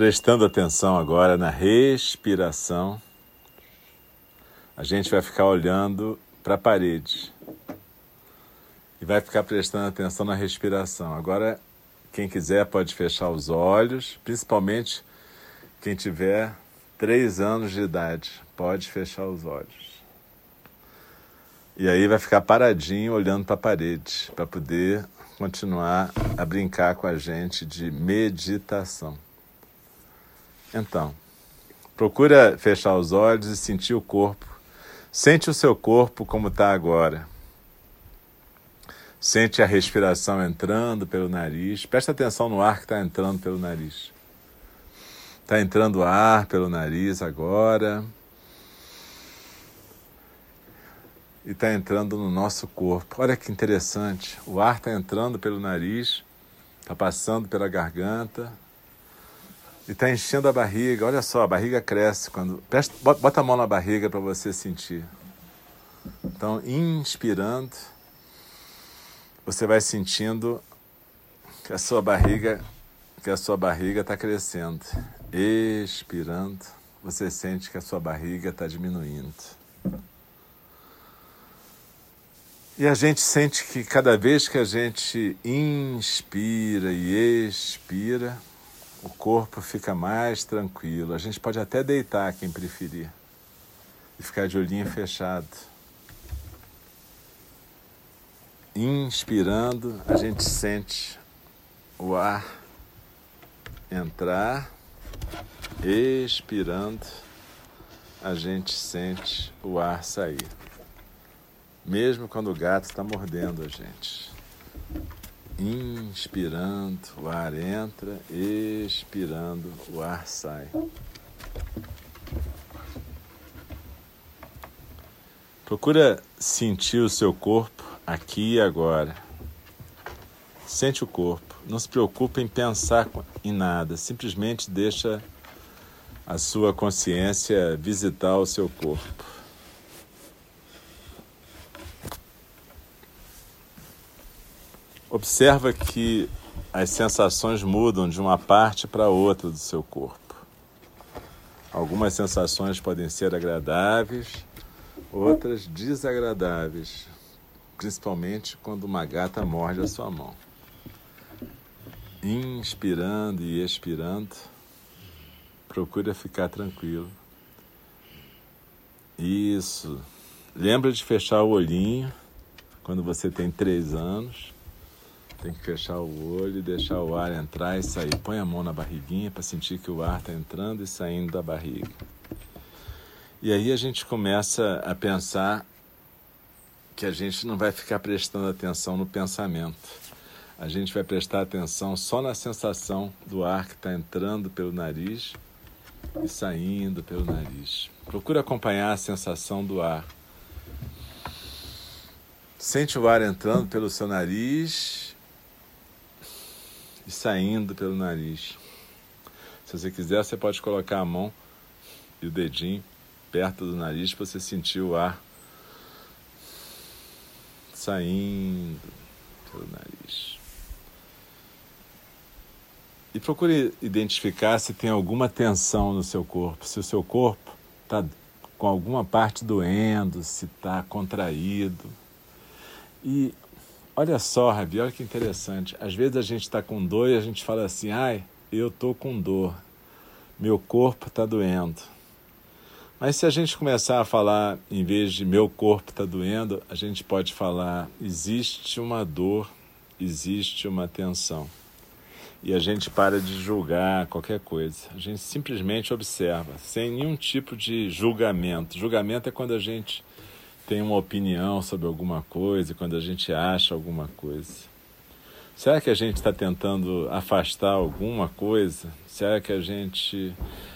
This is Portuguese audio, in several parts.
Prestando atenção agora na respiração, a gente vai ficar olhando para a parede e vai ficar prestando atenção na respiração. Agora, quem quiser pode fechar os olhos, principalmente quem tiver três anos de idade, pode fechar os olhos. E aí vai ficar paradinho olhando para a parede, para poder continuar a brincar com a gente de meditação. Então, procura fechar os olhos e sentir o corpo. Sente o seu corpo como está agora. Sente a respiração entrando pelo nariz. Presta atenção no ar que está entrando pelo nariz. Está entrando ar pelo nariz agora. e está entrando no nosso corpo. Olha que interessante. O ar está entrando pelo nariz, está passando pela garganta e está enchendo a barriga. Olha só, a barriga cresce quando. Bota a mão na barriga para você sentir. Então, inspirando, você vai sentindo que a sua barriga, que a sua barriga está crescendo. Expirando, você sente que a sua barriga está diminuindo. E a gente sente que cada vez que a gente inspira e expira, o corpo fica mais tranquilo. A gente pode até deitar, quem preferir, e ficar de olhinho fechado. Inspirando, a gente sente o ar entrar, expirando, a gente sente o ar sair mesmo quando o gato está mordendo a gente. Inspirando, o ar entra, expirando, o ar sai. Procura sentir o seu corpo aqui e agora. Sente o corpo. Não se preocupe em pensar em nada. Simplesmente deixa a sua consciência visitar o seu corpo. Observa que as sensações mudam de uma parte para outra do seu corpo. Algumas sensações podem ser agradáveis, outras desagradáveis, principalmente quando uma gata morde a sua mão. Inspirando e expirando, procura ficar tranquilo. Isso. Lembra de fechar o olhinho quando você tem três anos tem que fechar o olho e deixar o ar entrar e sair. Põe a mão na barriguinha para sentir que o ar está entrando e saindo da barriga. E aí a gente começa a pensar que a gente não vai ficar prestando atenção no pensamento. A gente vai prestar atenção só na sensação do ar que está entrando pelo nariz e saindo pelo nariz. Procura acompanhar a sensação do ar. Sente o ar entrando pelo seu nariz e saindo pelo nariz. Se você quiser, você pode colocar a mão e o dedinho perto do nariz para você sentir o ar saindo pelo nariz. E procure identificar se tem alguma tensão no seu corpo, se o seu corpo está com alguma parte doendo, se está contraído. E Olha só, Rabi, olha que interessante. Às vezes a gente está com dor e a gente fala assim: ai, eu estou com dor, meu corpo está doendo. Mas se a gente começar a falar, em vez de meu corpo está doendo, a gente pode falar: existe uma dor, existe uma tensão. E a gente para de julgar qualquer coisa. A gente simplesmente observa, sem nenhum tipo de julgamento. Julgamento é quando a gente tem uma opinião sobre alguma coisa, quando a gente acha alguma coisa. Será que a gente está tentando afastar alguma coisa? Será que a gente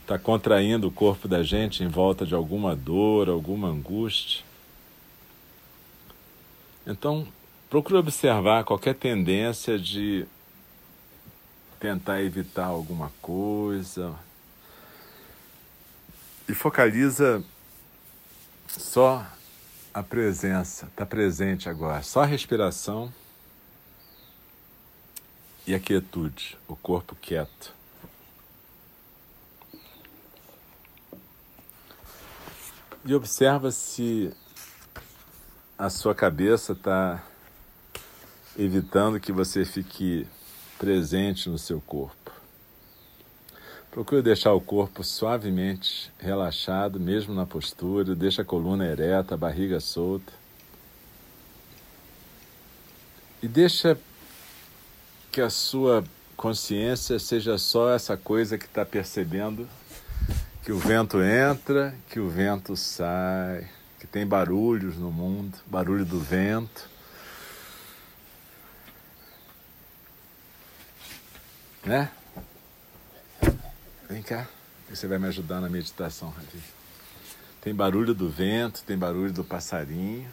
está contraindo o corpo da gente em volta de alguma dor, alguma angústia? Então, procure observar qualquer tendência de tentar evitar alguma coisa e focaliza só a presença, está presente agora. Só a respiração e a quietude, o corpo quieto. E observa se a sua cabeça está evitando que você fique presente no seu corpo. Procure deixar o corpo suavemente relaxado, mesmo na postura, deixa a coluna ereta, a barriga solta. E deixa que a sua consciência seja só essa coisa que está percebendo que o vento entra, que o vento sai, que tem barulhos no mundo, barulho do vento. Né? Vem cá, você vai me ajudar na meditação, Ravi. Tem barulho do vento, tem barulho do passarinho,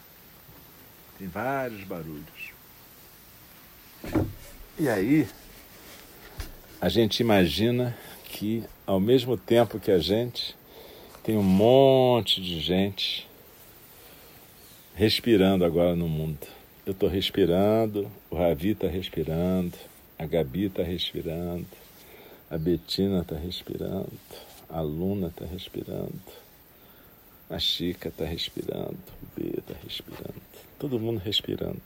tem vários barulhos. E aí, a gente imagina que, ao mesmo tempo que a gente, tem um monte de gente respirando agora no mundo. Eu estou respirando, o Ravi está respirando, a Gabi está respirando, a Betina está respirando, a Luna está respirando, a Chica está respirando, o B está respirando, todo mundo respirando.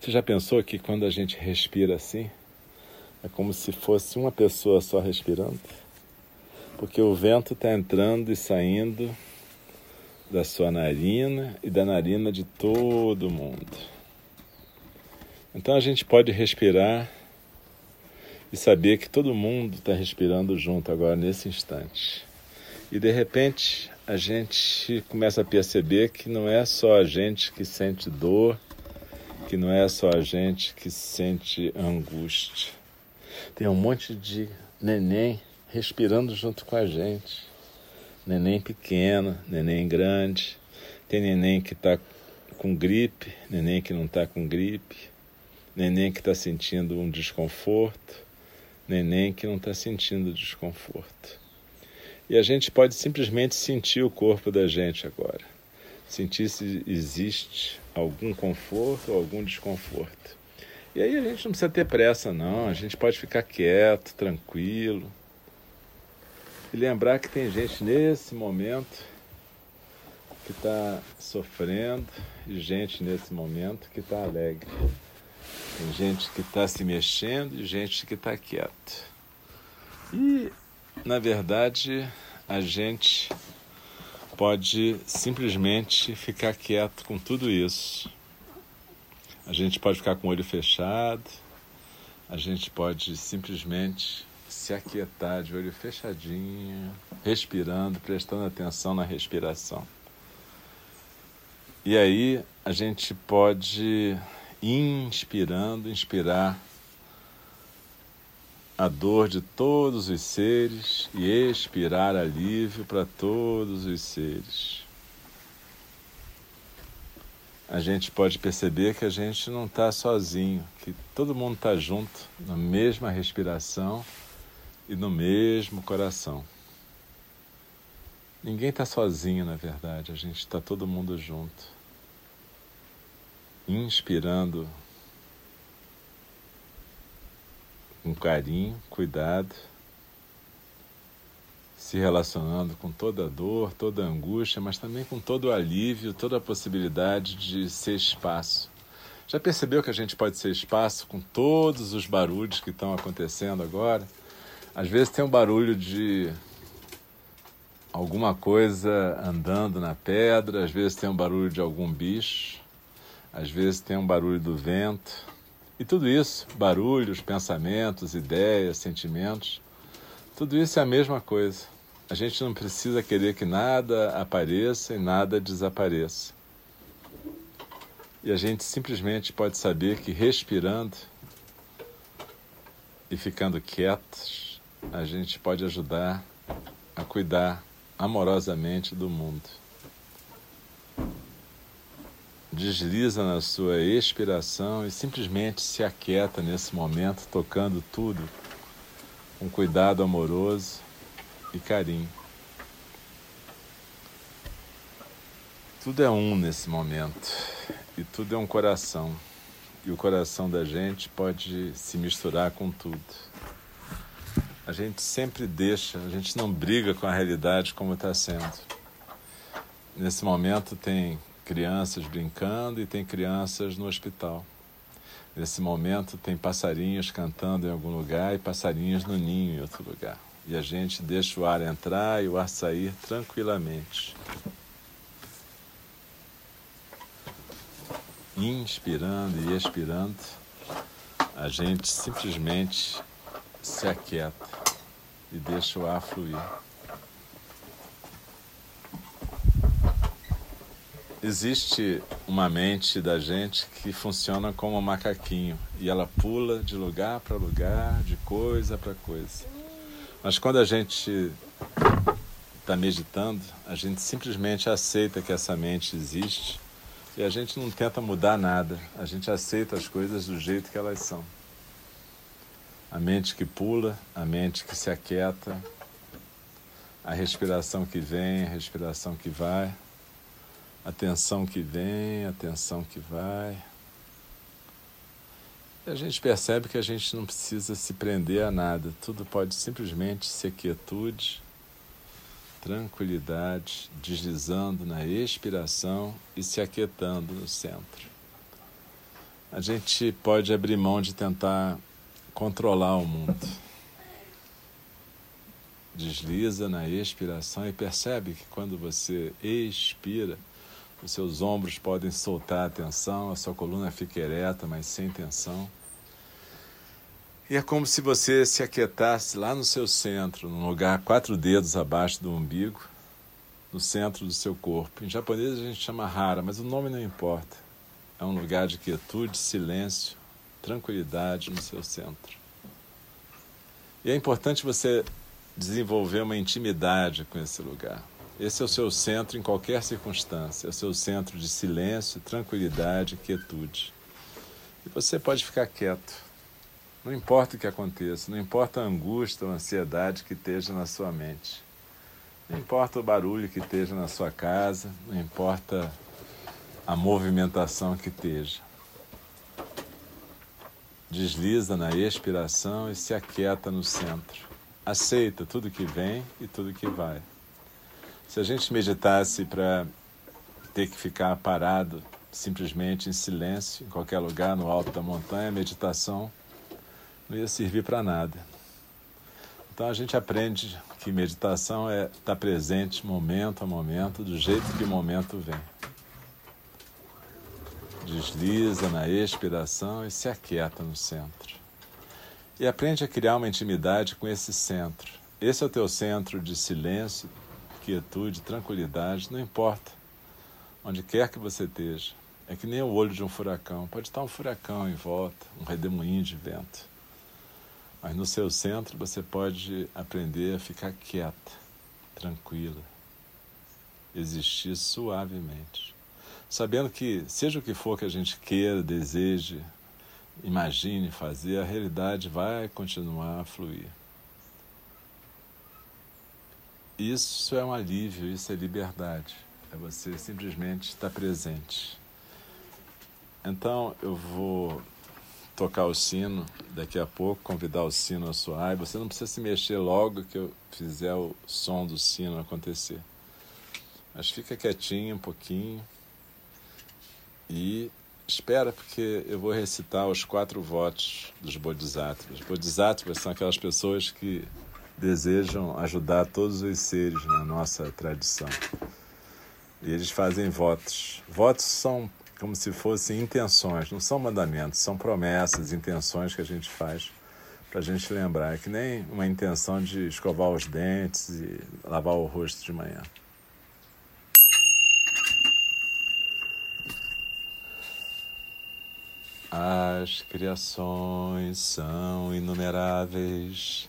Você já pensou que quando a gente respira assim, é como se fosse uma pessoa só respirando? Porque o vento está entrando e saindo da sua narina e da narina de todo mundo. Então a gente pode respirar e saber que todo mundo está respirando junto agora nesse instante. E de repente a gente começa a perceber que não é só a gente que sente dor, que não é só a gente que sente angústia. Tem um monte de neném respirando junto com a gente. Neném pequeno, neném grande. Tem neném que está com gripe, neném que não está com gripe, neném que está sentindo um desconforto, neném que não está sentindo desconforto. E a gente pode simplesmente sentir o corpo da gente agora. Sentir se existe algum conforto ou algum desconforto. E aí a gente não precisa ter pressa, não. A gente pode ficar quieto, tranquilo. E lembrar que tem gente nesse momento que está sofrendo e gente nesse momento que está alegre. Tem gente que está se mexendo e gente que está quieto. E, na verdade, a gente pode simplesmente ficar quieto com tudo isso. A gente pode ficar com o olho fechado, a gente pode simplesmente se aquietar de olho fechadinho, respirando, prestando atenção na respiração. E aí a gente pode inspirando, inspirar a dor de todos os seres e expirar alívio para todos os seres. A gente pode perceber que a gente não está sozinho, que todo mundo está junto, na mesma respiração e no mesmo coração. Ninguém está sozinho, na verdade, a gente está todo mundo junto inspirando com carinho, cuidado, se relacionando com toda dor, toda angústia, mas também com todo o alívio, toda a possibilidade de ser espaço. Já percebeu que a gente pode ser espaço com todos os barulhos que estão acontecendo agora? Às vezes tem um barulho de alguma coisa andando na pedra, às vezes tem um barulho de algum bicho, às vezes tem um barulho do vento. E tudo isso, barulhos, pensamentos, ideias, sentimentos, tudo isso é a mesma coisa. A gente não precisa querer que nada apareça e nada desapareça. E a gente simplesmente pode saber que respirando e ficando quietos, a gente pode ajudar a cuidar amorosamente do mundo desliza na sua expiração e simplesmente se aquieta nesse momento, tocando tudo com cuidado amoroso e carinho. Tudo é um nesse momento e tudo é um coração. E o coração da gente pode se misturar com tudo. A gente sempre deixa, a gente não briga com a realidade como está sendo. nesse momento tem crianças brincando e tem crianças no hospital. Nesse momento tem passarinhos cantando em algum lugar e passarinhos no ninho em outro lugar. E a gente deixa o ar entrar e o ar sair tranquilamente. Inspirando e expirando, a gente simplesmente se aquieta e deixa o ar fluir. Existe uma mente da gente que funciona como um macaquinho e ela pula de lugar para lugar, de coisa para coisa. Mas quando a gente está meditando, a gente simplesmente aceita que essa mente existe e a gente não tenta mudar nada, a gente aceita as coisas do jeito que elas são. A mente que pula, a mente que se aquieta, a respiração que vem, a respiração que vai atenção que vem, atenção que vai. E a gente percebe que a gente não precisa se prender a nada, tudo pode simplesmente ser quietude, tranquilidade, deslizando na expiração e se aquietando no centro. A gente pode abrir mão de tentar controlar o mundo. Desliza na expiração e percebe que quando você expira, os seus ombros podem soltar a tensão, a sua coluna fica ereta, mas sem tensão. E é como se você se aquietasse lá no seu centro, num lugar quatro dedos abaixo do umbigo, no centro do seu corpo. Em japonês a gente chama hara, mas o nome não importa. É um lugar de quietude, silêncio, tranquilidade no seu centro. E é importante você desenvolver uma intimidade com esse lugar. Esse é o seu centro em qualquer circunstância, é o seu centro de silêncio, tranquilidade, quietude. E você pode ficar quieto. Não importa o que aconteça, não importa a angústia ou a ansiedade que esteja na sua mente. Não importa o barulho que esteja na sua casa, não importa a movimentação que esteja. Desliza na expiração e se aquieta no centro. Aceita tudo que vem e tudo que vai. Se a gente meditasse para ter que ficar parado simplesmente em silêncio, em qualquer lugar, no alto da montanha, meditação não ia servir para nada. Então a gente aprende que meditação é estar tá presente momento a momento, do jeito que o momento vem. Desliza na expiração e se aquieta no centro. E aprende a criar uma intimidade com esse centro. Esse é o teu centro de silêncio, quietude, tranquilidade, não importa onde quer que você esteja. É que nem o olho de um furacão. Pode estar um furacão em volta, um redemoinho de vento. Mas no seu centro você pode aprender a ficar quieta, tranquila, existir suavemente. Sabendo que, seja o que for que a gente queira, deseje, imagine fazer, a realidade vai continuar a fluir. Isso é um alívio, isso é liberdade. É você simplesmente estar presente. Então eu vou tocar o sino daqui a pouco, convidar o sino a soar. E você não precisa se mexer logo que eu fizer o som do sino acontecer. Mas fica quietinho um pouquinho e espera, porque eu vou recitar os quatro votos dos Bodhisattvas. Bodhisattvas são aquelas pessoas que desejam ajudar todos os seres na nossa tradição. E eles fazem votos. Votos são como se fossem intenções, não são mandamentos, são promessas, intenções que a gente faz para a gente lembrar. É que nem uma intenção de escovar os dentes e lavar o rosto de manhã. As criações são inumeráveis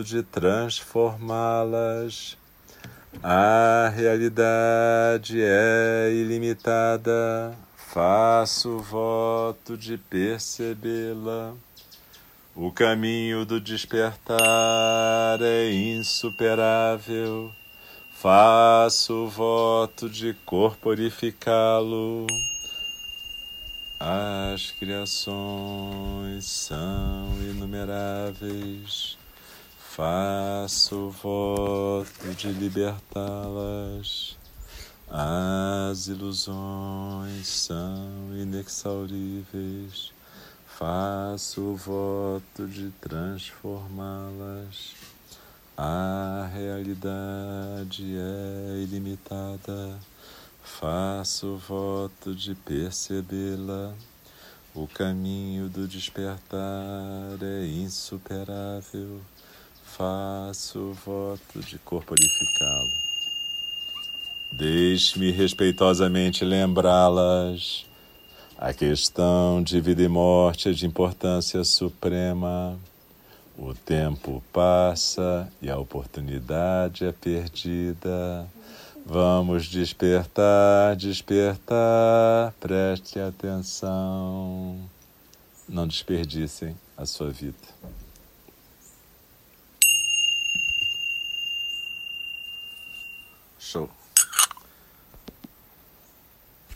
de transformá-las. A realidade é ilimitada, faço voto de percebê-la. O caminho do despertar é insuperável. Faço voto de corporificá-lo. As criações são inumeráveis. Faço voto de libertá-las. As ilusões são inexauríveis faço voto de transformá-las. A realidade é ilimitada, faço voto de percebê-la. O caminho do despertar é insuperável, faço voto de corporificá-lo. Deixe-me respeitosamente lembrá-las a questão de vida e morte é de importância suprema. O tempo passa e a oportunidade é perdida. Vamos despertar, despertar, preste atenção. Não desperdicem a sua vida.